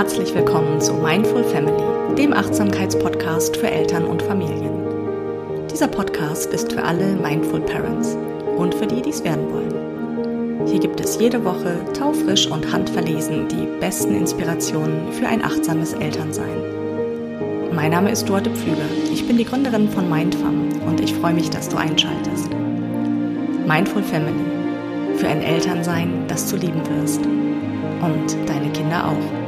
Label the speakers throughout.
Speaker 1: herzlich willkommen zu Mindful Family, dem Achtsamkeitspodcast für Eltern und Familien. Dieser Podcast ist für alle Mindful Parents und für die, die es werden wollen. Hier gibt es jede Woche taufrisch und handverlesen die besten Inspirationen für ein achtsames Elternsein. Mein Name ist Dorte Pflüger. Ich bin die Gründerin von Mindfam und ich freue mich, dass du einschaltest. Mindful Family. Für ein Elternsein, das du lieben wirst. Und deine Kinder auch.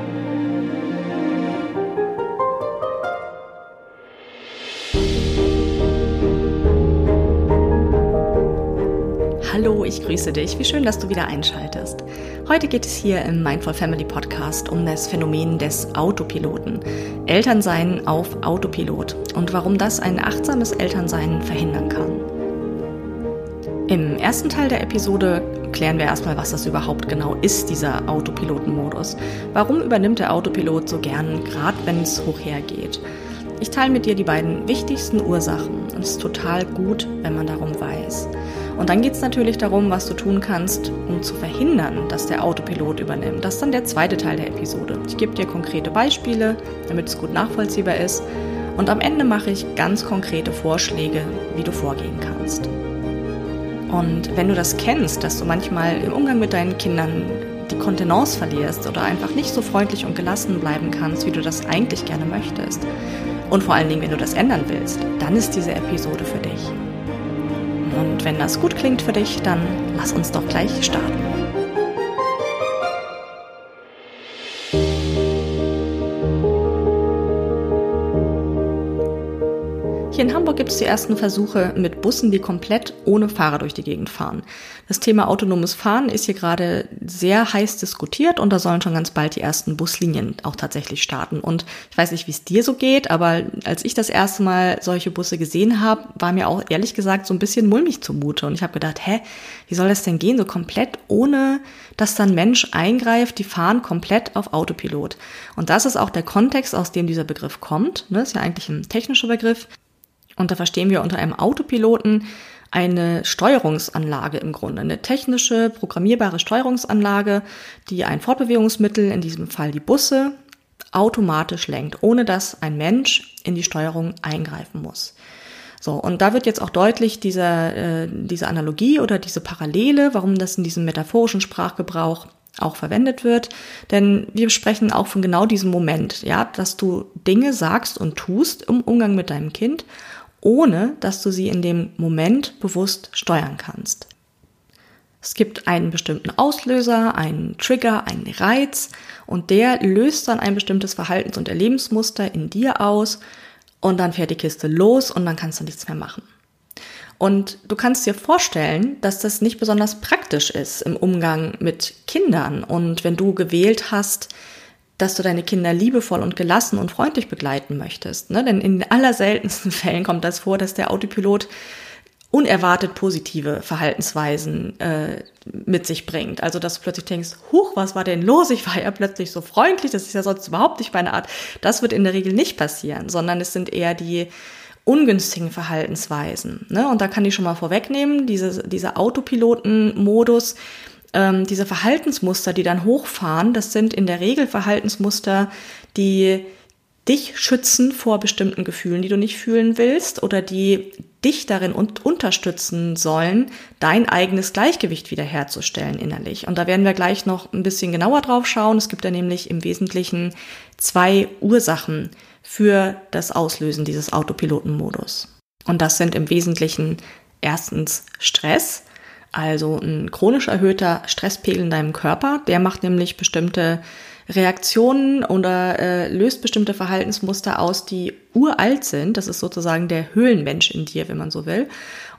Speaker 1: Ich grüße dich. Wie schön, dass du wieder einschaltest. Heute geht es hier im Mindful Family Podcast um das Phänomen des Autopiloten. Elternsein auf Autopilot und warum das ein achtsames Elternsein verhindern kann. Im ersten Teil der Episode klären wir erstmal, was das überhaupt genau ist, dieser Autopilotenmodus. Warum übernimmt der Autopilot so gern, gerade wenn es hoch hergeht? Ich teile mit dir die beiden wichtigsten Ursachen und es ist total gut, wenn man darum weiß. Und dann geht es natürlich darum, was du tun kannst, um zu verhindern, dass der Autopilot übernimmt. Das ist dann der zweite Teil der Episode. Ich gebe dir konkrete Beispiele, damit es gut nachvollziehbar ist. Und am Ende mache ich ganz konkrete Vorschläge, wie du vorgehen kannst. Und wenn du das kennst, dass du manchmal im Umgang mit deinen Kindern die Kontenance verlierst oder einfach nicht so freundlich und gelassen bleiben kannst, wie du das eigentlich gerne möchtest, und vor allen Dingen, wenn du das ändern willst, dann ist diese Episode für dich. Und wenn das gut klingt für dich, dann lass uns doch gleich starten. In Hamburg gibt es die ersten Versuche mit Bussen, die komplett ohne Fahrer durch die Gegend fahren. Das Thema autonomes Fahren ist hier gerade sehr heiß diskutiert und da sollen schon ganz bald die ersten Buslinien auch tatsächlich starten. Und ich weiß nicht, wie es dir so geht, aber als ich das erste Mal solche Busse gesehen habe, war mir auch ehrlich gesagt so ein bisschen mulmig zumute. Und ich habe gedacht, hä, wie soll das denn gehen, so komplett ohne, dass dann Mensch eingreift, die fahren komplett auf Autopilot. Und das ist auch der Kontext, aus dem dieser Begriff kommt. Das ist ja eigentlich ein technischer Begriff. Und da verstehen wir unter einem Autopiloten eine Steuerungsanlage im Grunde, eine technische, programmierbare Steuerungsanlage, die ein Fortbewegungsmittel, in diesem Fall die Busse, automatisch lenkt, ohne dass ein Mensch in die Steuerung eingreifen muss. So, und da wird jetzt auch deutlich dieser, äh, diese Analogie oder diese Parallele, warum das in diesem metaphorischen Sprachgebrauch auch verwendet wird. Denn wir sprechen auch von genau diesem Moment, ja, dass du Dinge sagst und tust im Umgang mit deinem Kind ohne dass du sie in dem Moment bewusst steuern kannst. Es gibt einen bestimmten Auslöser, einen Trigger, einen Reiz und der löst dann ein bestimmtes Verhaltens- und Erlebensmuster in dir aus und dann fährt die Kiste los und dann kannst du nichts mehr machen. Und du kannst dir vorstellen, dass das nicht besonders praktisch ist im Umgang mit Kindern und wenn du gewählt hast, dass du deine Kinder liebevoll und gelassen und freundlich begleiten möchtest. Ne? Denn in allerseltensten Fällen kommt das vor, dass der Autopilot unerwartet positive Verhaltensweisen äh, mit sich bringt. Also dass du plötzlich denkst, huch, was war denn los? Ich war ja plötzlich so freundlich, das ist ja sonst überhaupt nicht meine Art. Das wird in der Regel nicht passieren, sondern es sind eher die ungünstigen Verhaltensweisen. Ne? Und da kann ich schon mal vorwegnehmen, diese, dieser Autopiloten-Modus, ähm, diese Verhaltensmuster, die dann hochfahren, das sind in der Regel Verhaltensmuster, die dich schützen vor bestimmten Gefühlen, die du nicht fühlen willst oder die dich darin und unterstützen sollen, dein eigenes Gleichgewicht wiederherzustellen innerlich. Und da werden wir gleich noch ein bisschen genauer drauf schauen. Es gibt ja nämlich im Wesentlichen zwei Ursachen für das Auslösen dieses Autopilotenmodus. Und das sind im Wesentlichen erstens Stress, also ein chronisch erhöhter Stresspegel in deinem Körper, der macht nämlich bestimmte Reaktionen oder äh, löst bestimmte Verhaltensmuster aus, die uralt sind. Das ist sozusagen der Höhlenmensch in dir, wenn man so will.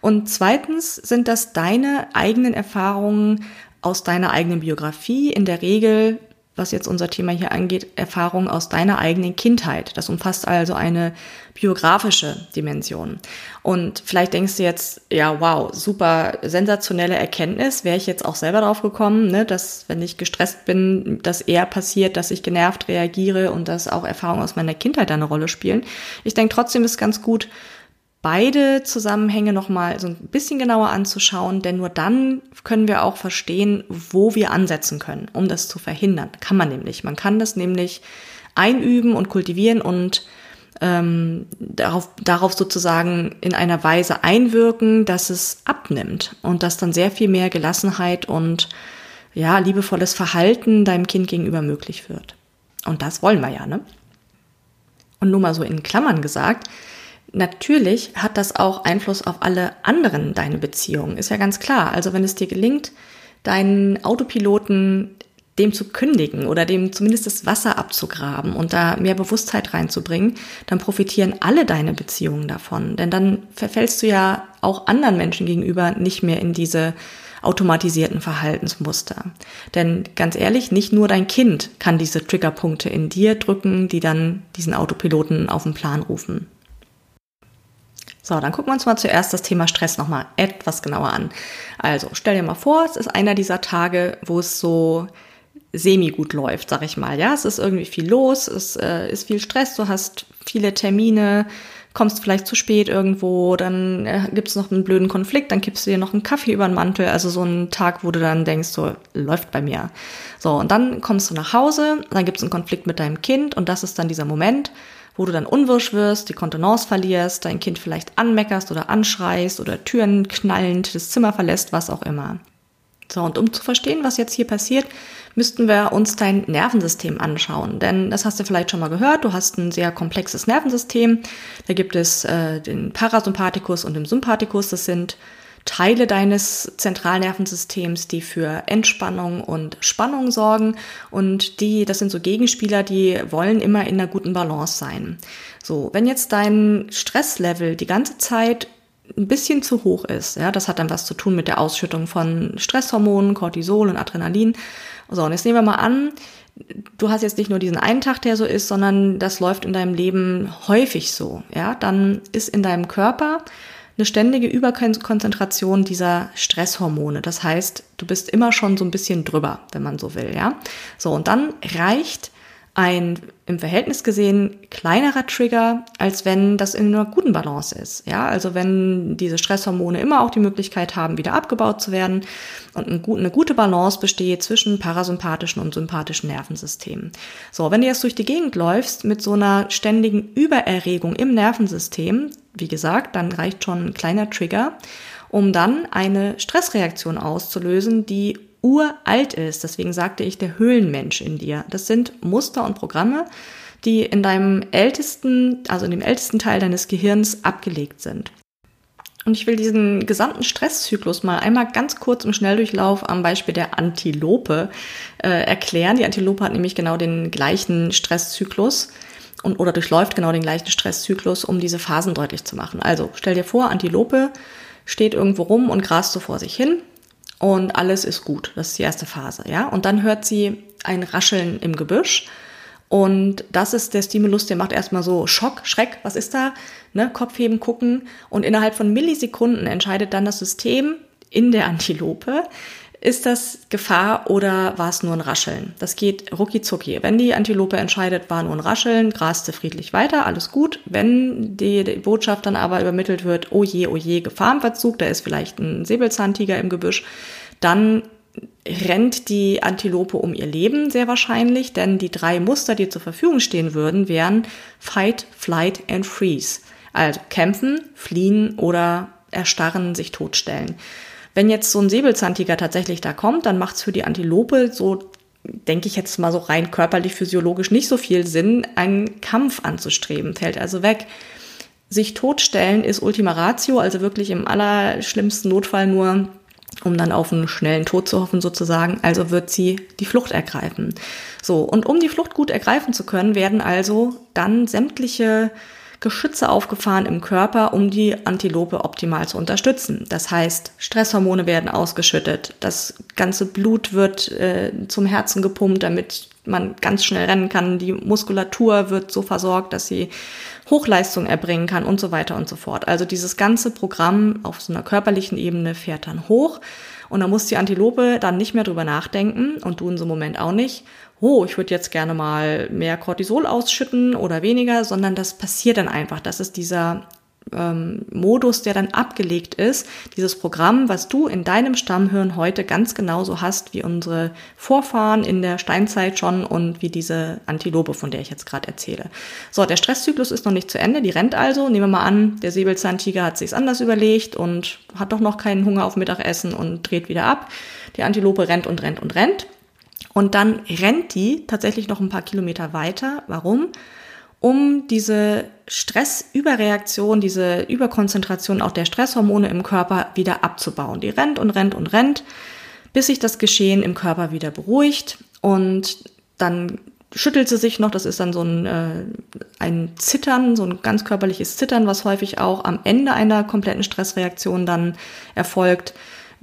Speaker 1: Und zweitens sind das deine eigenen Erfahrungen aus deiner eigenen Biografie, in der Regel was jetzt unser Thema hier angeht, Erfahrungen aus deiner eigenen Kindheit. Das umfasst also eine biografische Dimension. Und vielleicht denkst du jetzt, ja, wow, super sensationelle Erkenntnis. Wäre ich jetzt auch selber drauf gekommen, ne, dass wenn ich gestresst bin, dass eher passiert, dass ich genervt reagiere und dass auch Erfahrungen aus meiner Kindheit eine Rolle spielen. Ich denke trotzdem ist ganz gut, beide Zusammenhänge nochmal so ein bisschen genauer anzuschauen, denn nur dann können wir auch verstehen, wo wir ansetzen können, um das zu verhindern. Kann man nämlich. Man kann das nämlich einüben und kultivieren und ähm, darauf, darauf sozusagen in einer Weise einwirken, dass es abnimmt und dass dann sehr viel mehr Gelassenheit und ja, liebevolles Verhalten deinem Kind gegenüber möglich wird. Und das wollen wir ja, ne? Und nur mal so in Klammern gesagt, natürlich hat das auch Einfluss auf alle anderen deine Beziehungen, ist ja ganz klar. Also wenn es dir gelingt, deinen Autopiloten dem zu kündigen oder dem zumindest das Wasser abzugraben und da mehr Bewusstheit reinzubringen, dann profitieren alle deine Beziehungen davon. Denn dann verfällst du ja auch anderen Menschen gegenüber nicht mehr in diese automatisierten Verhaltensmuster. Denn ganz ehrlich, nicht nur dein Kind kann diese Triggerpunkte in dir drücken, die dann diesen Autopiloten auf den Plan rufen. So, dann gucken wir uns mal zuerst das Thema Stress nochmal etwas genauer an. Also, stell dir mal vor, es ist einer dieser Tage, wo es so semi gut läuft, sag ich mal. Ja, es ist irgendwie viel los, es äh, ist viel Stress, du hast viele Termine, kommst vielleicht zu spät irgendwo, dann äh, gibt es noch einen blöden Konflikt, dann kippst du dir noch einen Kaffee über den Mantel, also so ein Tag, wo du dann denkst, so läuft bei mir. So, und dann kommst du nach Hause, dann gibt es einen Konflikt mit deinem Kind und das ist dann dieser Moment, wo du dann unwirsch wirst, die Kontenance verlierst, dein Kind vielleicht anmeckerst oder anschreist oder Türen knallend das Zimmer verlässt, was auch immer. So, und um zu verstehen, was jetzt hier passiert, müssten wir uns dein Nervensystem anschauen. Denn das hast du vielleicht schon mal gehört, du hast ein sehr komplexes Nervensystem. Da gibt es äh, den Parasympathikus und den Sympathikus. Das sind Teile deines Zentralnervensystems, die für Entspannung und Spannung sorgen. Und die, das sind so Gegenspieler, die wollen immer in einer guten Balance sein. So, wenn jetzt dein Stresslevel die ganze Zeit ein bisschen zu hoch ist. Ja, das hat dann was zu tun mit der Ausschüttung von Stresshormonen, Cortisol und Adrenalin. So, und jetzt nehmen wir mal an, du hast jetzt nicht nur diesen einen Tag, der so ist, sondern das läuft in deinem Leben häufig so. Ja, dann ist in deinem Körper eine ständige Überkonzentration dieser Stresshormone. Das heißt, du bist immer schon so ein bisschen drüber, wenn man so will, ja. So, und dann reicht ein im Verhältnis gesehen kleinerer Trigger, als wenn das in einer guten Balance ist. Ja, also wenn diese Stresshormone immer auch die Möglichkeit haben, wieder abgebaut zu werden und eine gute Balance besteht zwischen parasympathischen und sympathischen Nervensystemen. So, wenn du jetzt durch die Gegend läufst mit so einer ständigen Übererregung im Nervensystem, wie gesagt, dann reicht schon ein kleiner Trigger, um dann eine Stressreaktion auszulösen, die uralt ist. Deswegen sagte ich der Höhlenmensch in dir. Das sind Muster und Programme, die in deinem ältesten, also in dem ältesten Teil deines Gehirns abgelegt sind. Und ich will diesen gesamten Stresszyklus mal einmal ganz kurz im Schnelldurchlauf am Beispiel der Antilope äh, erklären. Die Antilope hat nämlich genau den gleichen Stresszyklus und oder durchläuft genau den gleichen Stresszyklus, um diese Phasen deutlich zu machen. Also stell dir vor, Antilope steht irgendwo rum und grast so vor sich hin und alles ist gut. Das ist die erste Phase, ja. Und dann hört sie ein Rascheln im Gebüsch. Und das ist der Stimulus, der macht erstmal so Schock, Schreck, was ist da? Ne? Kopfheben, gucken. Und innerhalb von Millisekunden entscheidet dann das System in der Antilope, ist das Gefahr oder war es nur ein Rascheln? Das geht rucki zucki. Wenn die Antilope entscheidet, war nur ein Rascheln, graste friedlich weiter, alles gut. Wenn die, Botschaft dann aber übermittelt wird, oh je, oh je, Gefahr im Verzug, da ist vielleicht ein Säbelzahntiger im Gebüsch, dann rennt die Antilope um ihr Leben sehr wahrscheinlich, denn die drei Muster, die zur Verfügung stehen würden, wären Fight, Flight and Freeze. Also kämpfen, fliehen oder erstarren, sich totstellen. Wenn jetzt so ein Säbelzahntiger tatsächlich da kommt, dann macht es für die Antilope so, denke ich jetzt mal so rein körperlich, physiologisch nicht so viel Sinn, einen Kampf anzustreben, fällt also weg. Sich totstellen ist Ultima Ratio, also wirklich im allerschlimmsten Notfall nur um dann auf einen schnellen Tod zu hoffen sozusagen. Also wird sie die Flucht ergreifen. So, und um die Flucht gut ergreifen zu können, werden also dann sämtliche Geschütze aufgefahren im Körper, um die Antilope optimal zu unterstützen. Das heißt, Stresshormone werden ausgeschüttet, das ganze Blut wird äh, zum Herzen gepumpt, damit man ganz schnell rennen kann, die Muskulatur wird so versorgt, dass sie Hochleistung erbringen kann und so weiter und so fort. Also dieses ganze Programm auf so einer körperlichen Ebene fährt dann hoch und da muss die Antilope dann nicht mehr drüber nachdenken und du in so einem Moment auch nicht, oh, ich würde jetzt gerne mal mehr Cortisol ausschütten oder weniger, sondern das passiert dann einfach. Das ist dieser ähm, Modus, der dann abgelegt ist, dieses Programm, was du in deinem Stammhirn heute ganz genauso hast wie unsere Vorfahren in der Steinzeit schon und wie diese Antilope, von der ich jetzt gerade erzähle. So, der Stresszyklus ist noch nicht zu Ende, die rennt also. Nehmen wir mal an, der Säbelzahntiger hat sich's anders überlegt und hat doch noch keinen Hunger auf Mittagessen und dreht wieder ab. Die Antilope rennt und rennt und rennt. Und dann rennt die tatsächlich noch ein paar Kilometer weiter. Warum? um diese Stressüberreaktion, diese Überkonzentration auch der Stresshormone im Körper wieder abzubauen. Die rennt und rennt und rennt, bis sich das Geschehen im Körper wieder beruhigt und dann schüttelt sie sich noch, das ist dann so ein, äh, ein Zittern, so ein ganz körperliches Zittern, was häufig auch am Ende einer kompletten Stressreaktion dann erfolgt,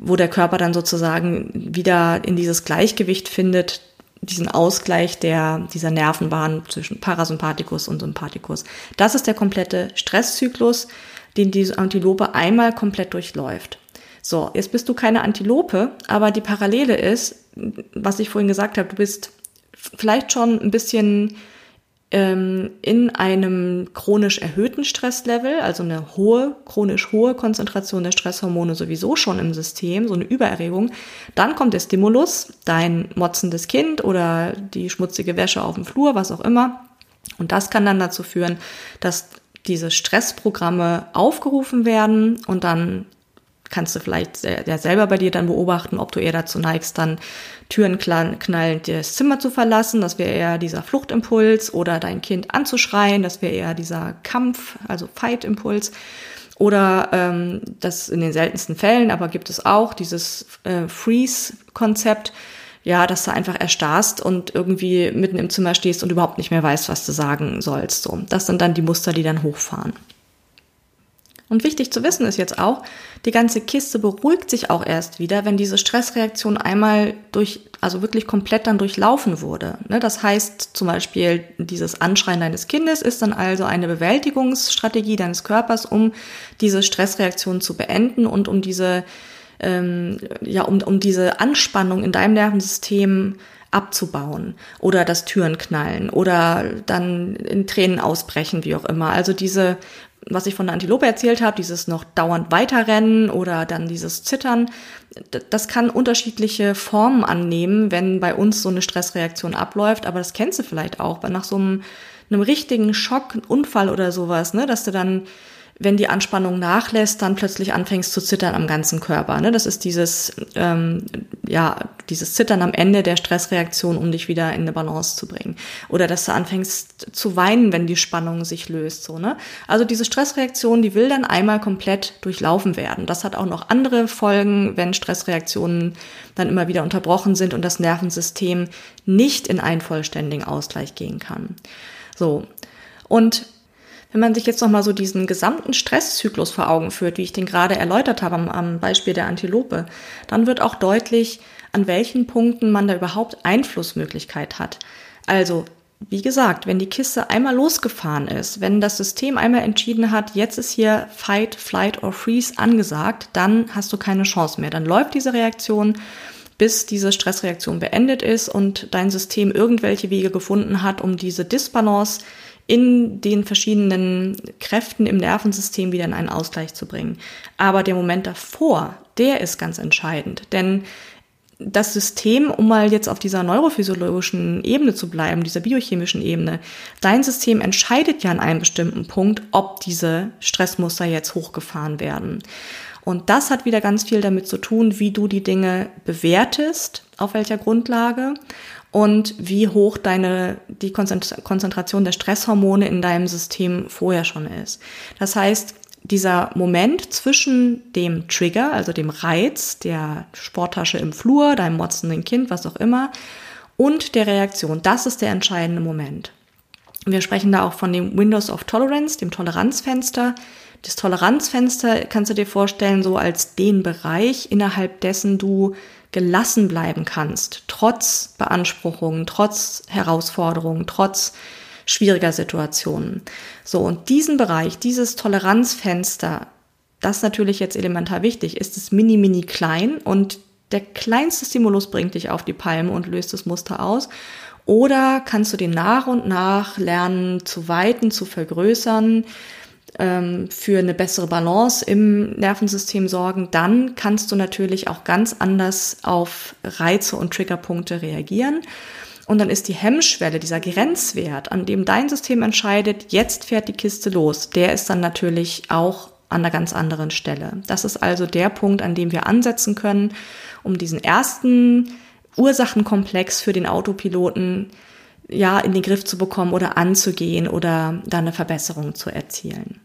Speaker 1: wo der Körper dann sozusagen wieder in dieses Gleichgewicht findet, diesen Ausgleich der, dieser Nervenbahn zwischen Parasympathikus und Sympathikus. Das ist der komplette Stresszyklus, den diese Antilope einmal komplett durchläuft. So, jetzt bist du keine Antilope, aber die Parallele ist, was ich vorhin gesagt habe, du bist vielleicht schon ein bisschen ähm, in einem chronisch erhöhten Stresslevel, also eine hohe, chronisch hohe Konzentration der Stresshormone sowieso schon im System, so eine Übererregung, dann kommt der Stimulus, dein motzendes Kind oder die schmutzige Wäsche auf dem Flur, was auch immer. Und das kann dann dazu führen, dass diese Stressprogramme aufgerufen werden und dann kannst du vielleicht ja selber bei dir dann beobachten, ob du eher dazu neigst, dann Türen knallend das Zimmer zu verlassen, das wäre eher dieser Fluchtimpuls, oder dein Kind anzuschreien, das wäre eher dieser Kampf, also Fight-Impuls. Oder ähm, das in den seltensten Fällen, aber gibt es auch dieses äh, Freeze-Konzept, ja, dass du einfach erstarrst und irgendwie mitten im Zimmer stehst und überhaupt nicht mehr weißt, was du sagen sollst. So, das sind dann die Muster, die dann hochfahren. Und wichtig zu wissen ist jetzt auch, die ganze Kiste beruhigt sich auch erst wieder, wenn diese Stressreaktion einmal durch, also wirklich komplett dann durchlaufen wurde. Ne, das heißt zum Beispiel, dieses Anschreien deines Kindes ist dann also eine Bewältigungsstrategie deines Körpers, um diese Stressreaktion zu beenden und um diese, ähm, ja, um, um diese Anspannung in deinem Nervensystem abzubauen oder das Türen knallen oder dann in Tränen ausbrechen, wie auch immer. Also diese was ich von der Antilope erzählt habe, dieses noch dauernd weiterrennen oder dann dieses Zittern, das kann unterschiedliche Formen annehmen, wenn bei uns so eine Stressreaktion abläuft. Aber das kennst du vielleicht auch, nach so einem, einem richtigen Schock, Unfall oder sowas, ne, dass du dann wenn die Anspannung nachlässt, dann plötzlich anfängst zu zittern am ganzen Körper. Ne? Das ist dieses, ähm, ja, dieses Zittern am Ende der Stressreaktion, um dich wieder in eine Balance zu bringen. Oder dass du anfängst zu weinen, wenn die Spannung sich löst. So, ne? Also diese Stressreaktion, die will dann einmal komplett durchlaufen werden. Das hat auch noch andere Folgen, wenn Stressreaktionen dann immer wieder unterbrochen sind und das Nervensystem nicht in einen vollständigen Ausgleich gehen kann. So. Und wenn man sich jetzt nochmal so diesen gesamten Stresszyklus vor Augen führt, wie ich den gerade erläutert habe am, am Beispiel der Antilope, dann wird auch deutlich, an welchen Punkten man da überhaupt Einflussmöglichkeit hat. Also, wie gesagt, wenn die Kiste einmal losgefahren ist, wenn das System einmal entschieden hat, jetzt ist hier Fight, Flight or Freeze angesagt, dann hast du keine Chance mehr. Dann läuft diese Reaktion, bis diese Stressreaktion beendet ist und dein System irgendwelche Wege gefunden hat, um diese Disbalance in den verschiedenen Kräften im Nervensystem wieder in einen Ausgleich zu bringen. Aber der Moment davor, der ist ganz entscheidend, denn das System, um mal jetzt auf dieser neurophysiologischen Ebene zu bleiben, dieser biochemischen Ebene, dein System entscheidet ja an einem bestimmten Punkt, ob diese Stressmuster jetzt hochgefahren werden. Und das hat wieder ganz viel damit zu tun, wie du die Dinge bewertest, auf welcher Grundlage und wie hoch deine, die Konzentration der Stresshormone in deinem System vorher schon ist. Das heißt, dieser Moment zwischen dem Trigger, also dem Reiz, der Sporttasche im Flur, deinem motzenden Kind, was auch immer, und der Reaktion, das ist der entscheidende Moment. Wir sprechen da auch von dem Windows of Tolerance, dem Toleranzfenster. Das Toleranzfenster kannst du dir vorstellen, so als den Bereich, innerhalb dessen du gelassen bleiben kannst, trotz Beanspruchungen, trotz Herausforderungen, trotz schwieriger Situationen. So, und diesen Bereich, dieses Toleranzfenster, das natürlich jetzt elementar wichtig, ist es mini, mini klein und der kleinste Stimulus bringt dich auf die Palme und löst das Muster aus. Oder kannst du den nach und nach lernen zu weiten, zu vergrößern, ähm, für eine bessere Balance im Nervensystem sorgen, dann kannst du natürlich auch ganz anders auf Reize und Triggerpunkte reagieren. Und dann ist die Hemmschwelle, dieser Grenzwert, an dem dein System entscheidet, jetzt fährt die Kiste los, der ist dann natürlich auch an einer ganz anderen Stelle. Das ist also der Punkt, an dem wir ansetzen können, um diesen ersten Ursachenkomplex für den Autopiloten ja in den Griff zu bekommen oder anzugehen oder da eine Verbesserung zu erzielen.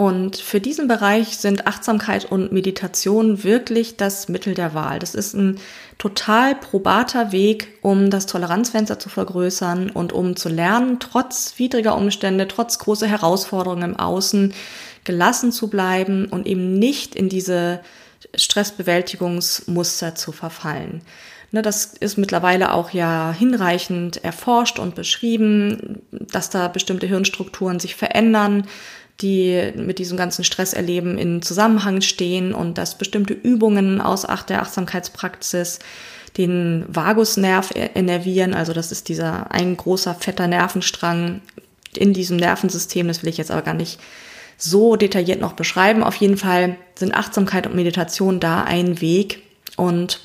Speaker 1: Und für diesen Bereich sind Achtsamkeit und Meditation wirklich das Mittel der Wahl. Das ist ein total probater Weg, um das Toleranzfenster zu vergrößern und um zu lernen, trotz widriger Umstände, trotz großer Herausforderungen im Außen, gelassen zu bleiben und eben nicht in diese Stressbewältigungsmuster zu verfallen. Ne, das ist mittlerweile auch ja hinreichend erforscht und beschrieben, dass da bestimmte Hirnstrukturen sich verändern, die mit diesem ganzen Stresserleben in Zusammenhang stehen und dass bestimmte Übungen aus der Achtsamkeitspraxis den Vagusnerv innervieren. Also das ist dieser ein großer fetter Nervenstrang in diesem Nervensystem. Das will ich jetzt aber gar nicht so detailliert noch beschreiben. Auf jeden Fall sind Achtsamkeit und Meditation da ein Weg. Und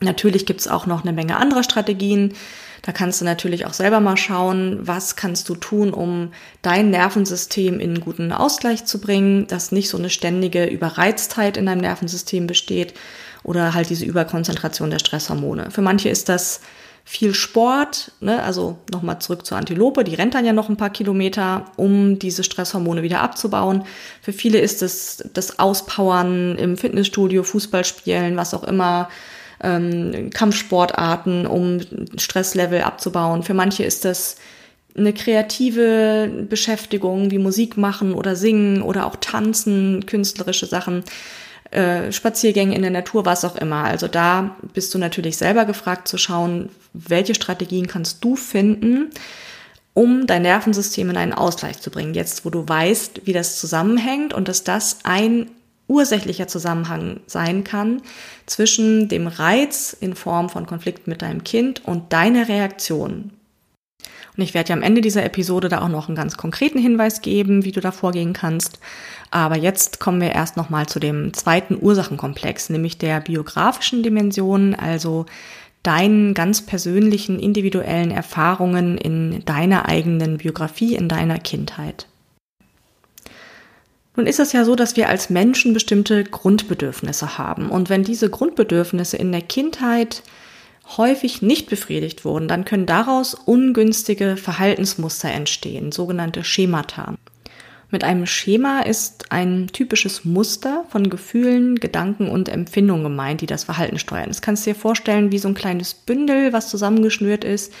Speaker 1: natürlich gibt es auch noch eine Menge anderer Strategien, da kannst du natürlich auch selber mal schauen, was kannst du tun, um dein Nervensystem in einen guten Ausgleich zu bringen, dass nicht so eine ständige Überreiztheit in deinem Nervensystem besteht oder halt diese Überkonzentration der Stresshormone. Für manche ist das viel Sport, ne? also nochmal zurück zur Antilope, die rennt dann ja noch ein paar Kilometer, um diese Stresshormone wieder abzubauen. Für viele ist es das Auspowern im Fitnessstudio, Fußballspielen, was auch immer, ähm, Kampfsportarten, um Stresslevel abzubauen. Für manche ist das eine kreative Beschäftigung wie Musik machen oder singen oder auch tanzen, künstlerische Sachen, äh, Spaziergänge in der Natur, was auch immer. Also da bist du natürlich selber gefragt zu schauen, welche Strategien kannst du finden, um dein Nervensystem in einen Ausgleich zu bringen. Jetzt, wo du weißt, wie das zusammenhängt und dass das ein ursächlicher Zusammenhang sein kann zwischen dem Reiz in Form von Konflikt mit deinem Kind und deiner Reaktion. Und ich werde ja am Ende dieser Episode da auch noch einen ganz konkreten Hinweis geben, wie du da vorgehen kannst. Aber jetzt kommen wir erst nochmal zu dem zweiten Ursachenkomplex, nämlich der biografischen Dimension, also deinen ganz persönlichen, individuellen Erfahrungen in deiner eigenen Biografie, in deiner Kindheit. Nun ist es ja so, dass wir als Menschen bestimmte Grundbedürfnisse haben. Und wenn diese Grundbedürfnisse in der Kindheit häufig nicht befriedigt wurden, dann können daraus ungünstige Verhaltensmuster entstehen, sogenannte Schemata. Mit einem Schema ist ein typisches Muster von Gefühlen, Gedanken und Empfindungen gemeint, die das Verhalten steuern. Das kannst du dir vorstellen wie so ein kleines Bündel, was zusammengeschnürt ist,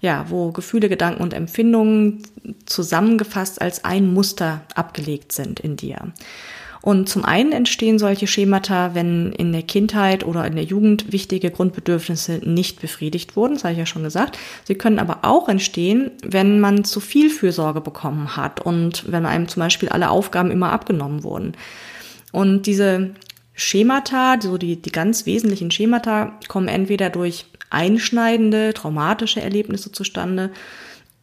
Speaker 1: ja, wo Gefühle, Gedanken und Empfindungen zusammengefasst als ein Muster abgelegt sind in dir. Und zum einen entstehen solche Schemata, wenn in der Kindheit oder in der Jugend wichtige Grundbedürfnisse nicht befriedigt wurden, das habe ich ja schon gesagt. Sie können aber auch entstehen, wenn man zu viel Fürsorge bekommen hat und wenn einem zum Beispiel alle Aufgaben immer abgenommen wurden. Und diese Schemata, so die, die ganz wesentlichen Schemata, kommen entweder durch einschneidende, traumatische Erlebnisse zustande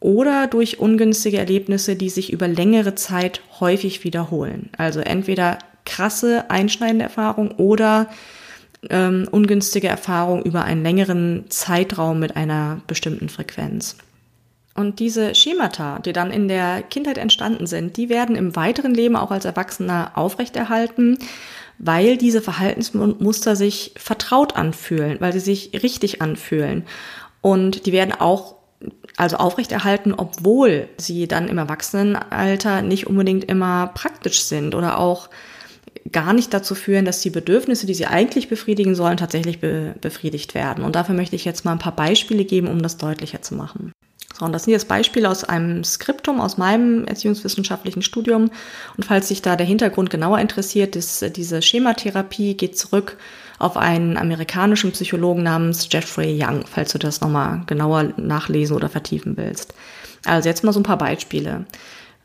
Speaker 1: oder durch ungünstige Erlebnisse, die sich über längere Zeit häufig wiederholen. Also entweder krasse, einschneidende Erfahrung oder ähm, ungünstige Erfahrung über einen längeren Zeitraum mit einer bestimmten Frequenz. Und diese Schemata, die dann in der Kindheit entstanden sind, die werden im weiteren Leben auch als Erwachsener aufrechterhalten weil diese Verhaltensmuster sich vertraut anfühlen, weil sie sich richtig anfühlen. Und die werden auch also aufrechterhalten, obwohl sie dann im Erwachsenenalter nicht unbedingt immer praktisch sind oder auch gar nicht dazu führen, dass die Bedürfnisse, die sie eigentlich befriedigen sollen, tatsächlich be befriedigt werden. Und dafür möchte ich jetzt mal ein paar Beispiele geben, um das deutlicher zu machen. So, und das sind jetzt Beispiele aus einem Skriptum aus meinem erziehungswissenschaftlichen Studium. Und falls sich da der Hintergrund genauer interessiert, ist, diese Schematherapie geht zurück auf einen amerikanischen Psychologen namens Jeffrey Young, falls du das nochmal genauer nachlesen oder vertiefen willst. Also jetzt mal so ein paar Beispiele.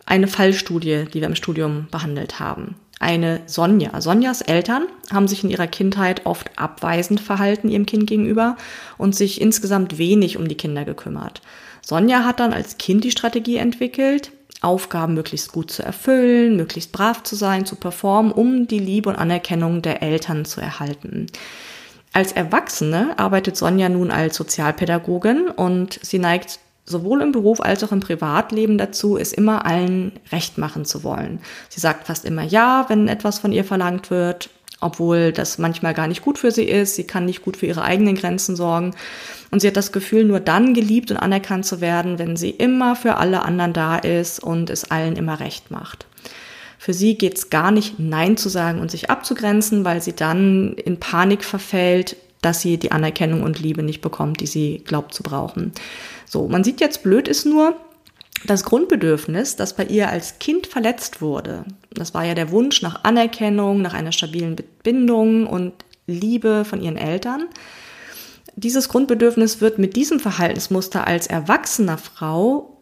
Speaker 1: Eine Fallstudie, die wir im Studium behandelt haben. Eine Sonja. Sonjas Eltern haben sich in ihrer Kindheit oft abweisend verhalten ihrem Kind gegenüber und sich insgesamt wenig um die Kinder gekümmert. Sonja hat dann als Kind die Strategie entwickelt, Aufgaben möglichst gut zu erfüllen, möglichst brav zu sein, zu performen, um die Liebe und Anerkennung der Eltern zu erhalten. Als Erwachsene arbeitet Sonja nun als Sozialpädagogin und sie neigt sowohl im Beruf als auch im Privatleben dazu, es immer allen recht machen zu wollen. Sie sagt fast immer ja, wenn etwas von ihr verlangt wird, obwohl das manchmal gar nicht gut für sie ist. Sie kann nicht gut für ihre eigenen Grenzen sorgen. Und sie hat das Gefühl, nur dann geliebt und anerkannt zu werden, wenn sie immer für alle anderen da ist und es allen immer recht macht. Für sie geht es gar nicht, Nein zu sagen und sich abzugrenzen, weil sie dann in Panik verfällt, dass sie die Anerkennung und Liebe nicht bekommt, die sie glaubt zu brauchen. So, man sieht jetzt, blöd ist nur, das Grundbedürfnis, das bei ihr als Kind verletzt wurde, das war ja der Wunsch nach Anerkennung, nach einer stabilen Bindung und Liebe von ihren Eltern. Dieses Grundbedürfnis wird mit diesem Verhaltensmuster als erwachsener Frau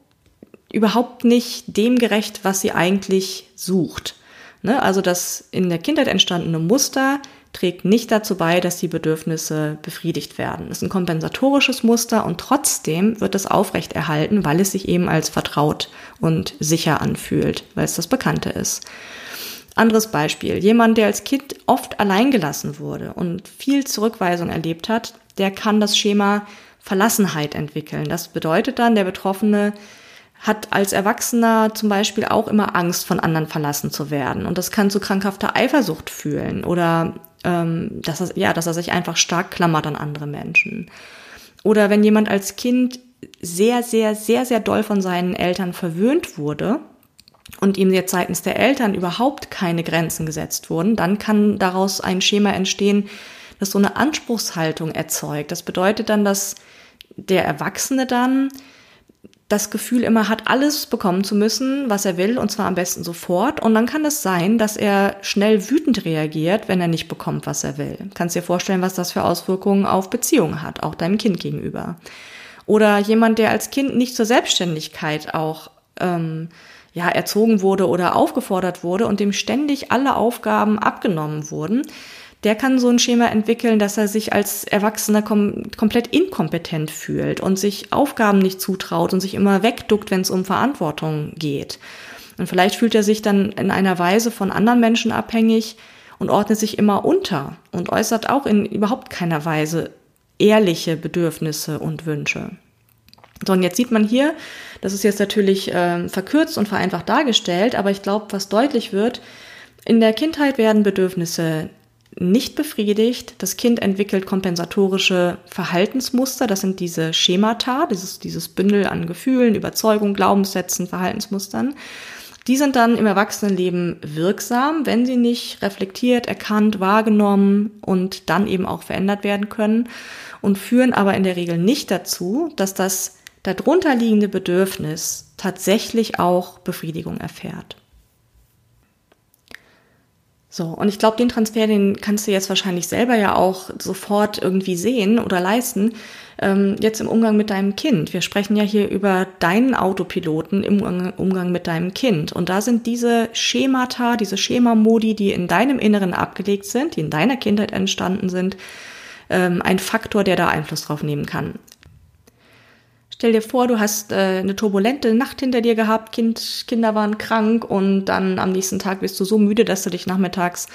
Speaker 1: überhaupt nicht dem gerecht, was sie eigentlich sucht. Ne? Also das in der Kindheit entstandene Muster trägt nicht dazu bei, dass die Bedürfnisse befriedigt werden. Es ist ein kompensatorisches Muster und trotzdem wird es aufrechterhalten, weil es sich eben als vertraut und sicher anfühlt, weil es das Bekannte ist. Anderes Beispiel. Jemand, der als Kind oft alleingelassen wurde und viel Zurückweisung erlebt hat, der kann das Schema Verlassenheit entwickeln. Das bedeutet dann, der Betroffene hat als Erwachsener zum Beispiel auch immer Angst, von anderen verlassen zu werden. Und das kann zu krankhafter Eifersucht fühlen oder ähm, dass, er, ja, dass er sich einfach stark klammert an andere Menschen. Oder wenn jemand als Kind sehr, sehr, sehr, sehr doll von seinen Eltern verwöhnt wurde und ihm jetzt seitens der Eltern überhaupt keine Grenzen gesetzt wurden, dann kann daraus ein Schema entstehen, das so eine Anspruchshaltung erzeugt. Das bedeutet dann, dass der Erwachsene dann das Gefühl immer hat, alles bekommen zu müssen, was er will, und zwar am besten sofort. Und dann kann es sein, dass er schnell wütend reagiert, wenn er nicht bekommt, was er will. Kannst dir vorstellen, was das für Auswirkungen auf Beziehungen hat, auch deinem Kind gegenüber. Oder jemand, der als Kind nicht zur Selbstständigkeit auch ähm, ja erzogen wurde oder aufgefordert wurde und dem ständig alle Aufgaben abgenommen wurden, der kann so ein Schema entwickeln, dass er sich als Erwachsener kom komplett inkompetent fühlt und sich Aufgaben nicht zutraut und sich immer wegduckt, wenn es um Verantwortung geht. Und vielleicht fühlt er sich dann in einer Weise von anderen Menschen abhängig und ordnet sich immer unter und äußert auch in überhaupt keiner Weise ehrliche Bedürfnisse und Wünsche. So, und jetzt sieht man hier, das ist jetzt natürlich äh, verkürzt und vereinfacht dargestellt, aber ich glaube, was deutlich wird, in der Kindheit werden Bedürfnisse nicht befriedigt. Das Kind entwickelt kompensatorische Verhaltensmuster. Das sind diese Schemata, dieses, dieses Bündel an Gefühlen, Überzeugungen, Glaubenssätzen, Verhaltensmustern. Die sind dann im Erwachsenenleben wirksam, wenn sie nicht reflektiert, erkannt, wahrgenommen und dann eben auch verändert werden können und führen aber in der Regel nicht dazu, dass das darunter liegende Bedürfnis tatsächlich auch Befriedigung erfährt. So, und ich glaube, den Transfer, den kannst du jetzt wahrscheinlich selber ja auch sofort irgendwie sehen oder leisten. Ähm, jetzt im Umgang mit deinem Kind. Wir sprechen ja hier über deinen Autopiloten im Umgang mit deinem Kind. Und da sind diese Schemata, diese Schemamodi, die in deinem Inneren abgelegt sind, die in deiner Kindheit entstanden sind, ähm, ein Faktor, der da Einfluss drauf nehmen kann. Stell dir vor, du hast äh, eine turbulente Nacht hinter dir gehabt, kind, Kinder waren krank und dann am nächsten Tag bist du so müde, dass du dich nachmittags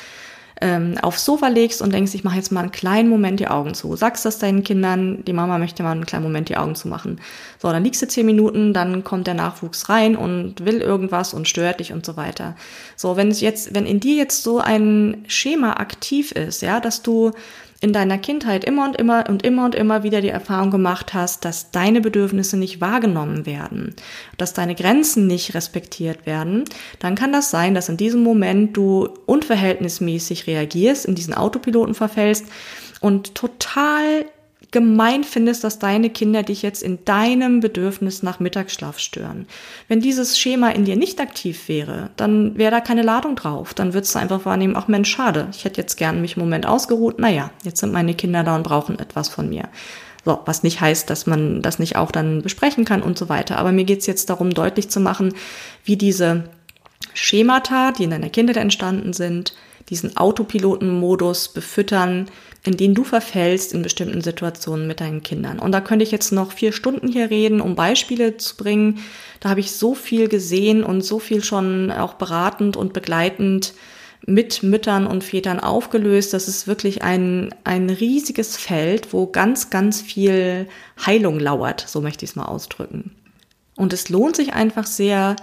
Speaker 1: ähm, aufs Sofa legst und denkst, ich mache jetzt mal einen kleinen Moment die Augen zu. Sagst das deinen Kindern, die Mama möchte mal einen kleinen Moment die Augen zu machen. So, dann liegst du zehn Minuten, dann kommt der Nachwuchs rein und will irgendwas und stört dich und so weiter. So, wenn es jetzt, wenn in dir jetzt so ein Schema aktiv ist, ja, dass du in deiner Kindheit immer und immer und immer und immer wieder die Erfahrung gemacht hast, dass deine Bedürfnisse nicht wahrgenommen werden, dass deine Grenzen nicht respektiert werden, dann kann das sein, dass in diesem Moment du unverhältnismäßig reagierst, in diesen Autopiloten verfällst und total gemein findest, dass deine Kinder dich jetzt in deinem Bedürfnis nach Mittagsschlaf stören. Wenn dieses Schema in dir nicht aktiv wäre, dann wäre da keine Ladung drauf. Dann würdest du einfach wahrnehmen, ach Mensch, schade, ich hätte jetzt gern mich einen Moment ausgeruht. Naja, jetzt sind meine Kinder da und brauchen etwas von mir. So, was nicht heißt, dass man das nicht auch dann besprechen kann und so weiter. Aber mir geht's jetzt darum, deutlich zu machen, wie diese Schemata, die in deiner Kindheit entstanden sind, diesen Autopilotenmodus befüttern, in den du verfällst in bestimmten Situationen mit deinen Kindern. Und da könnte ich jetzt noch vier Stunden hier reden, um Beispiele zu bringen. Da habe ich so viel gesehen und so viel schon auch beratend und begleitend mit Müttern und Vätern aufgelöst. Das ist wirklich ein, ein riesiges Feld, wo ganz, ganz viel Heilung lauert, so möchte ich es mal ausdrücken. Und es lohnt sich einfach sehr,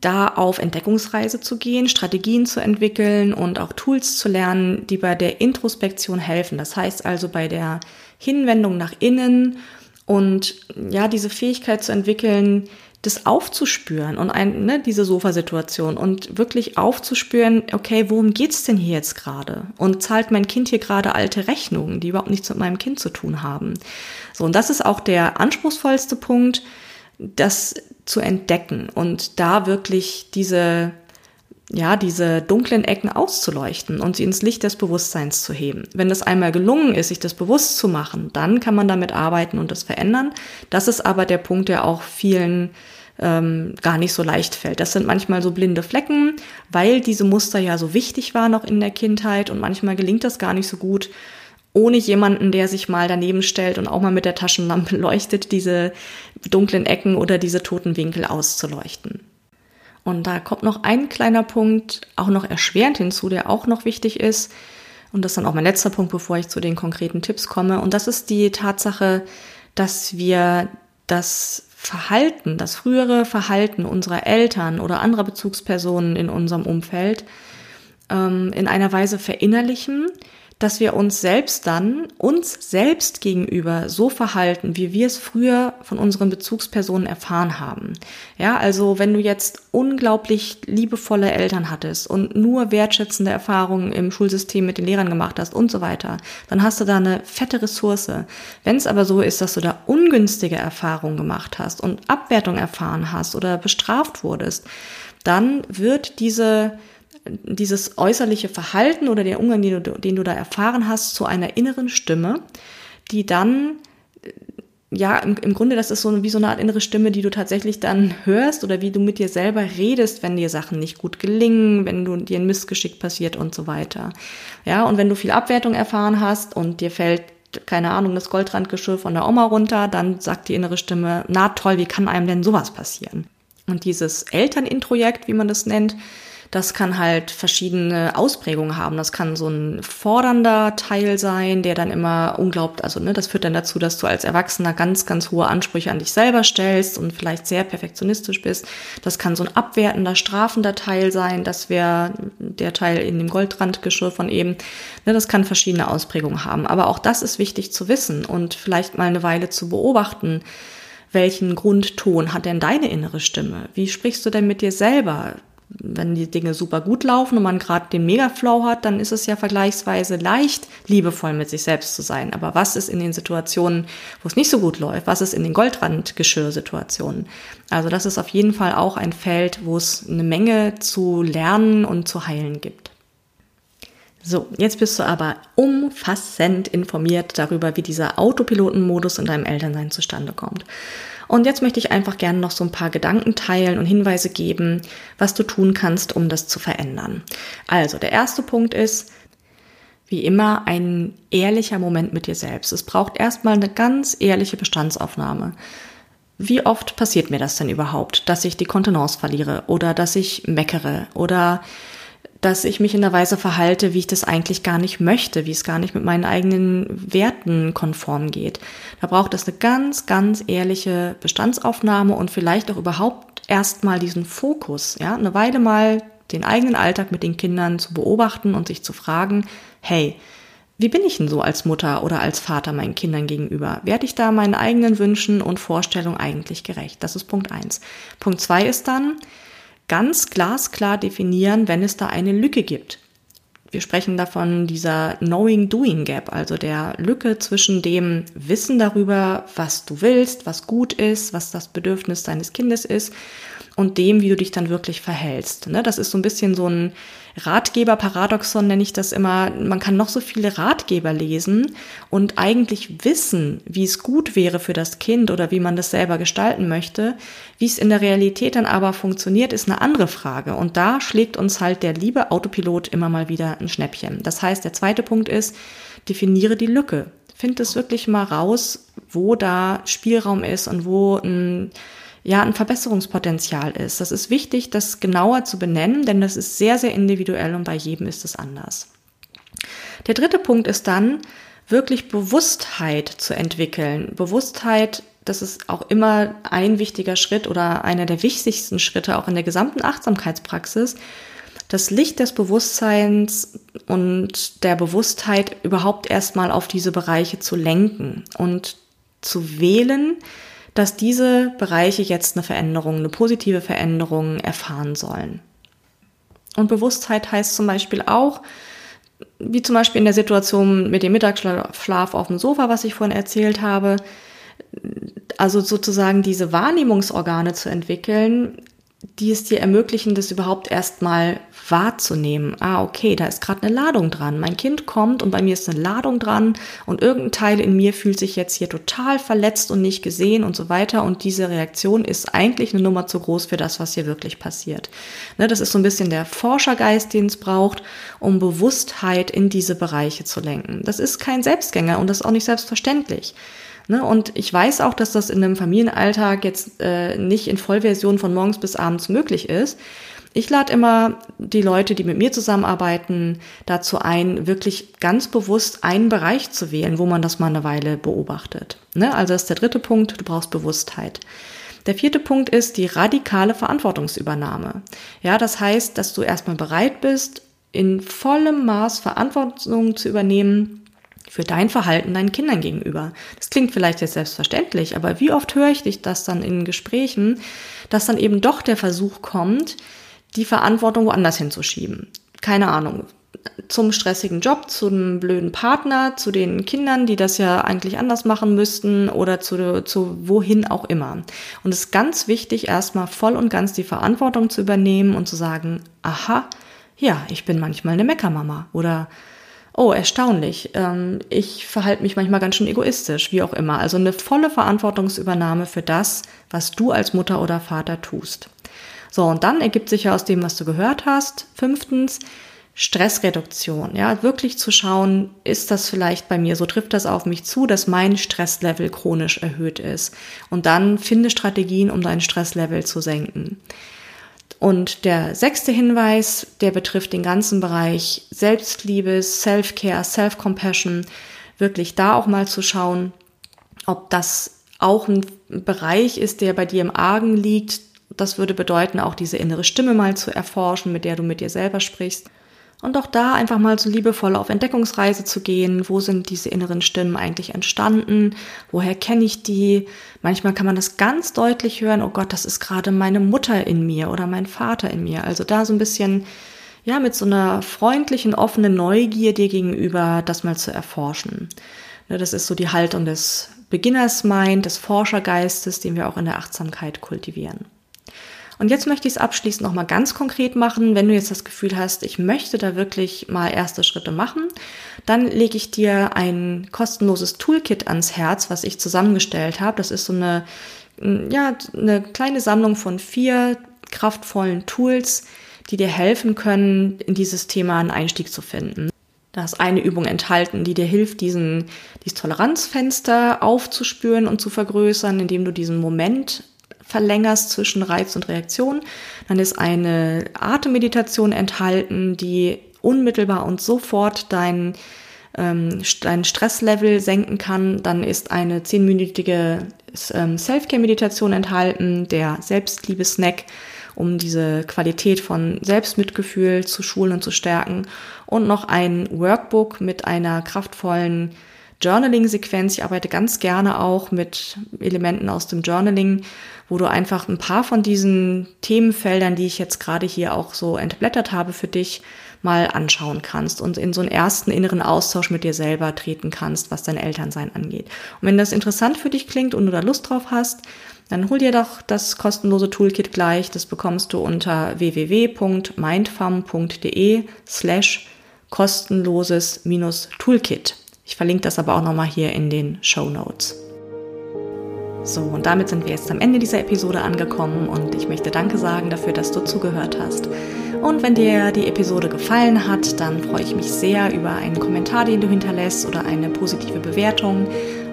Speaker 1: da auf Entdeckungsreise zu gehen, Strategien zu entwickeln und auch Tools zu lernen, die bei der Introspektion helfen. Das heißt also bei der Hinwendung nach innen und ja, diese Fähigkeit zu entwickeln, das aufzuspüren und ein, ne, diese Sofasituation und wirklich aufzuspüren, okay, worum geht's denn hier jetzt gerade? Und zahlt mein Kind hier gerade alte Rechnungen, die überhaupt nichts mit meinem Kind zu tun haben? So, und das ist auch der anspruchsvollste Punkt, das zu entdecken und da wirklich diese, ja, diese dunklen Ecken auszuleuchten und sie ins Licht des Bewusstseins zu heben. Wenn das einmal gelungen ist, sich das bewusst zu machen, dann kann man damit arbeiten und das verändern. Das ist aber der Punkt, der auch vielen ähm, gar nicht so leicht fällt. Das sind manchmal so blinde Flecken, weil diese Muster ja so wichtig waren noch in der Kindheit und manchmal gelingt das gar nicht so gut, ohne jemanden, der sich mal daneben stellt und auch mal mit der Taschenlampe leuchtet, diese dunklen Ecken oder diese toten Winkel auszuleuchten. Und da kommt noch ein kleiner Punkt, auch noch erschwerend hinzu, der auch noch wichtig ist. Und das ist dann auch mein letzter Punkt, bevor ich zu den konkreten Tipps komme. Und das ist die Tatsache, dass wir das Verhalten, das frühere Verhalten unserer Eltern oder anderer Bezugspersonen in unserem Umfeld ähm, in einer Weise verinnerlichen, dass wir uns selbst dann, uns selbst gegenüber so verhalten, wie wir es früher von unseren Bezugspersonen erfahren haben. Ja, also wenn du jetzt unglaublich liebevolle Eltern hattest und nur wertschätzende Erfahrungen im Schulsystem mit den Lehrern gemacht hast und so weiter, dann hast du da eine fette Ressource. Wenn es aber so ist, dass du da ungünstige Erfahrungen gemacht hast und Abwertung erfahren hast oder bestraft wurdest, dann wird diese dieses äußerliche Verhalten oder der Umgang, den du, den du da erfahren hast, zu einer inneren Stimme, die dann, äh, ja, im, im Grunde, das ist so wie so eine Art innere Stimme, die du tatsächlich dann hörst oder wie du mit dir selber redest, wenn dir Sachen nicht gut gelingen, wenn du dir ein Missgeschick passiert und so weiter. Ja, und wenn du viel Abwertung erfahren hast und dir fällt keine Ahnung, das Goldrandgeschirr von der Oma runter, dann sagt die innere Stimme, na toll, wie kann einem denn sowas passieren? Und dieses Elternintrojekt, wie man das nennt, das kann halt verschiedene Ausprägungen haben. Das kann so ein fordernder Teil sein, der dann immer unglaublich, also ne, das führt dann dazu, dass du als Erwachsener ganz, ganz hohe Ansprüche an dich selber stellst und vielleicht sehr perfektionistisch bist. Das kann so ein abwertender, strafender Teil sein. Das wäre der Teil in dem Goldrandgeschirr von eben. Ne, das kann verschiedene Ausprägungen haben. Aber auch das ist wichtig zu wissen und vielleicht mal eine Weile zu beobachten welchen Grundton hat denn deine innere Stimme? Wie sprichst du denn mit dir selber? Wenn die Dinge super gut laufen und man gerade den Megaflow hat, dann ist es ja vergleichsweise leicht, liebevoll mit sich selbst zu sein. Aber was ist in den Situationen, wo es nicht so gut läuft? Was ist in den Goldrandgeschirr-Situationen? Also das ist auf jeden Fall auch ein Feld, wo es eine Menge zu lernen und zu heilen gibt. So, jetzt bist du aber umfassend informiert darüber, wie dieser Autopilotenmodus in deinem Elternsein zustande kommt. Und jetzt möchte ich einfach gerne noch so ein paar Gedanken teilen und Hinweise geben, was du tun kannst, um das zu verändern. Also, der erste Punkt ist, wie immer, ein ehrlicher Moment mit dir selbst. Es braucht erstmal eine ganz ehrliche Bestandsaufnahme. Wie oft passiert mir das denn überhaupt, dass ich die Kontenance verliere oder dass ich meckere oder dass ich mich in der Weise verhalte, wie ich das eigentlich gar nicht möchte, wie es gar nicht mit meinen eigenen Werten konform geht. Da braucht es eine ganz, ganz ehrliche Bestandsaufnahme und vielleicht auch überhaupt erstmal diesen Fokus, ja, eine Weile mal den eigenen Alltag mit den Kindern zu beobachten und sich zu fragen, hey, wie bin ich denn so als Mutter oder als Vater meinen Kindern gegenüber? Werde ich da meinen eigenen Wünschen und Vorstellungen eigentlich gerecht? Das ist Punkt eins. Punkt zwei ist dann, ganz glasklar definieren, wenn es da eine Lücke gibt. Wir sprechen davon dieser Knowing-Doing Gap, also der Lücke zwischen dem Wissen darüber, was du willst, was gut ist, was das Bedürfnis deines Kindes ist und dem, wie du dich dann wirklich verhältst. Ne? Das ist so ein bisschen so ein Ratgeber-Paradoxon, nenne ich das immer. Man kann noch so viele Ratgeber lesen und eigentlich wissen, wie es gut wäre für das Kind oder wie man das selber gestalten möchte. Wie es in der Realität dann aber funktioniert, ist eine andere Frage. Und da schlägt uns halt der liebe Autopilot immer mal wieder ein Schnäppchen. Das heißt, der zweite Punkt ist, definiere die Lücke. Find es wirklich mal raus, wo da Spielraum ist und wo ein ja ein Verbesserungspotenzial ist. Das ist wichtig, das genauer zu benennen, denn das ist sehr, sehr individuell und bei jedem ist es anders. Der dritte Punkt ist dann, wirklich Bewusstheit zu entwickeln. Bewusstheit, das ist auch immer ein wichtiger Schritt oder einer der wichtigsten Schritte auch in der gesamten Achtsamkeitspraxis, das Licht des Bewusstseins und der Bewusstheit überhaupt erstmal auf diese Bereiche zu lenken und zu wählen, dass diese Bereiche jetzt eine Veränderung, eine positive Veränderung erfahren sollen. Und Bewusstheit heißt zum Beispiel auch, wie zum Beispiel in der Situation mit dem Mittagsschlaf auf dem Sofa, was ich vorhin erzählt habe, also sozusagen diese Wahrnehmungsorgane zu entwickeln, die es dir ermöglichen, das überhaupt erstmal wahrzunehmen. Ah, okay, da ist gerade eine Ladung dran. Mein Kind kommt und bei mir ist eine Ladung dran und irgendein Teil in mir fühlt sich jetzt hier total verletzt und nicht gesehen und so weiter. Und diese Reaktion ist eigentlich eine Nummer zu groß für das, was hier wirklich passiert. Ne, das ist so ein bisschen der Forschergeist, den es braucht, um Bewusstheit in diese Bereiche zu lenken. Das ist kein Selbstgänger und das ist auch nicht selbstverständlich. Ne? Und ich weiß auch, dass das in einem Familienalltag jetzt äh, nicht in Vollversion von morgens bis abends möglich ist. Ich lade immer die Leute, die mit mir zusammenarbeiten, dazu ein, wirklich ganz bewusst einen Bereich zu wählen, wo man das mal eine Weile beobachtet. Ne? Also das ist der dritte Punkt, du brauchst Bewusstheit. Der vierte Punkt ist die radikale Verantwortungsübernahme. Ja, das heißt, dass du erstmal bereit bist, in vollem Maß Verantwortung zu übernehmen für dein Verhalten deinen Kindern gegenüber. Das klingt vielleicht jetzt selbstverständlich, aber wie oft höre ich dich das dann in Gesprächen, dass dann eben doch der Versuch kommt, die Verantwortung woanders hinzuschieben. Keine Ahnung. Zum stressigen Job, zu einem blöden Partner, zu den Kindern, die das ja eigentlich anders machen müssten oder zu, zu wohin auch immer. Und es ist ganz wichtig, erstmal voll und ganz die Verantwortung zu übernehmen und zu sagen, aha, ja, ich bin manchmal eine Meckermama oder oh, erstaunlich, ähm, ich verhalte mich manchmal ganz schön egoistisch, wie auch immer. Also eine volle Verantwortungsübernahme für das, was du als Mutter oder Vater tust. So, und dann ergibt sich ja aus dem, was du gehört hast, fünftens, Stressreduktion, ja, wirklich zu schauen, ist das vielleicht bei mir, so trifft das auf mich zu, dass mein Stresslevel chronisch erhöht ist. Und dann finde Strategien, um dein Stresslevel zu senken. Und der sechste Hinweis, der betrifft den ganzen Bereich Selbstliebe, Self-Care, Self-Compassion, wirklich da auch mal zu schauen, ob das auch ein Bereich ist, der bei dir im Argen liegt. Das würde bedeuten, auch diese innere Stimme mal zu erforschen, mit der du mit dir selber sprichst. Und auch da einfach mal so liebevoll auf Entdeckungsreise zu gehen. Wo sind diese inneren Stimmen eigentlich entstanden? Woher kenne ich die? Manchmal kann man das ganz deutlich hören. Oh Gott, das ist gerade meine Mutter in mir oder mein Vater in mir. Also da so ein bisschen, ja, mit so einer freundlichen, offenen Neugier dir gegenüber das mal zu erforschen. Ne, das ist so die Haltung des Beginners Mind, des Forschergeistes, den wir auch in der Achtsamkeit kultivieren. Und jetzt möchte ich es abschließend nochmal ganz konkret machen. Wenn du jetzt das Gefühl hast, ich möchte da wirklich mal erste Schritte machen, dann lege ich dir ein kostenloses Toolkit ans Herz, was ich zusammengestellt habe. Das ist so eine, ja, eine kleine Sammlung von vier kraftvollen Tools, die dir helfen können, in dieses Thema einen Einstieg zu finden. Da ist eine Übung enthalten, die dir hilft, diesen, dieses Toleranzfenster aufzuspüren und zu vergrößern, indem du diesen Moment verlängerst zwischen Reiz und Reaktion. Dann ist eine Atemmeditation enthalten, die unmittelbar und sofort dein, ähm, dein Stresslevel senken kann. Dann ist eine zehnminütige ähm, Self-Care-Meditation enthalten, der Selbstliebe-Snack, um diese Qualität von Selbstmitgefühl zu schulen und zu stärken. Und noch ein Workbook mit einer kraftvollen Journaling-Sequenz. Ich arbeite ganz gerne auch mit Elementen aus dem Journaling, wo du einfach ein paar von diesen Themenfeldern, die ich jetzt gerade hier auch so entblättert habe für dich, mal anschauen kannst und in so einen ersten inneren Austausch mit dir selber treten kannst, was dein Elternsein angeht. Und wenn das interessant für dich klingt und du da Lust drauf hast, dann hol dir doch das kostenlose Toolkit gleich. Das bekommst du unter www.mindfarm.de slash kostenloses minus Toolkit. Ich verlinke das aber auch nochmal hier in den Show Notes. So, und damit sind wir jetzt am Ende dieser Episode angekommen und ich möchte Danke sagen dafür, dass du zugehört hast. Und wenn dir die Episode gefallen hat, dann freue ich mich sehr über einen Kommentar, den du hinterlässt oder eine positive Bewertung.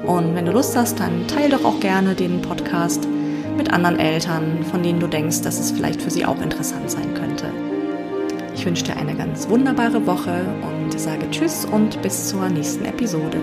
Speaker 1: Und wenn du Lust hast, dann teile doch auch gerne den Podcast mit anderen Eltern, von denen du denkst, dass es vielleicht für sie auch interessant sein könnte. Ich wünsche dir eine ganz wunderbare Woche und sage Tschüss und bis zur nächsten Episode.